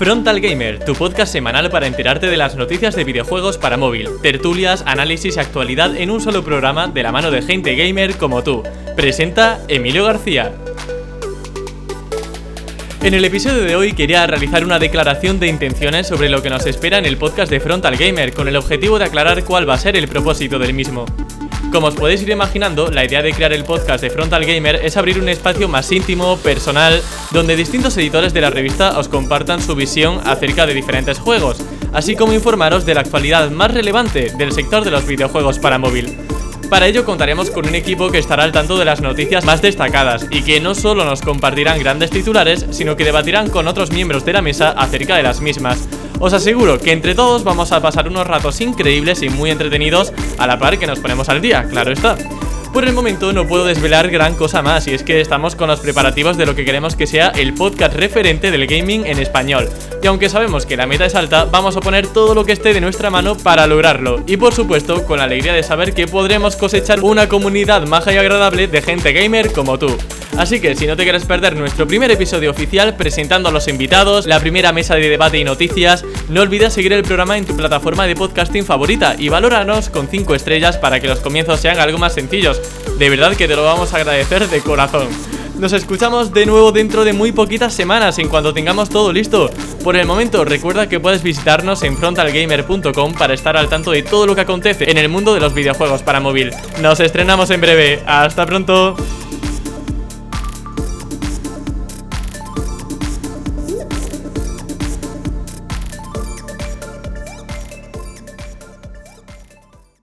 Frontal Gamer, tu podcast semanal para enterarte de las noticias de videojuegos para móvil, tertulias, análisis y actualidad en un solo programa de la mano de gente gamer como tú. Presenta Emilio García. En el episodio de hoy quería realizar una declaración de intenciones sobre lo que nos espera en el podcast de Frontal Gamer, con el objetivo de aclarar cuál va a ser el propósito del mismo. Como os podéis ir imaginando, la idea de crear el podcast de Frontal Gamer es abrir un espacio más íntimo, personal, donde distintos editores de la revista os compartan su visión acerca de diferentes juegos, así como informaros de la actualidad más relevante del sector de los videojuegos para móvil. Para ello contaremos con un equipo que estará al tanto de las noticias más destacadas y que no solo nos compartirán grandes titulares, sino que debatirán con otros miembros de la mesa acerca de las mismas. Os aseguro que entre todos vamos a pasar unos ratos increíbles y muy entretenidos a la par que nos ponemos al día, claro está. Por el momento no puedo desvelar gran cosa más y es que estamos con los preparativos de lo que queremos que sea el podcast referente del gaming en español. Y aunque sabemos que la meta es alta, vamos a poner todo lo que esté de nuestra mano para lograrlo. Y por supuesto, con la alegría de saber que podremos cosechar una comunidad maja y agradable de gente gamer como tú. Así que si no te quieres perder nuestro primer episodio oficial presentando a los invitados, la primera mesa de debate y noticias, no olvides seguir el programa en tu plataforma de podcasting favorita y valóranos con 5 estrellas para que los comienzos sean algo más sencillos. De verdad que te lo vamos a agradecer de corazón. Nos escuchamos de nuevo dentro de muy poquitas semanas en cuanto tengamos todo listo. Por el momento, recuerda que puedes visitarnos en frontalgamer.com para estar al tanto de todo lo que acontece en el mundo de los videojuegos para móvil. Nos estrenamos en breve. Hasta pronto.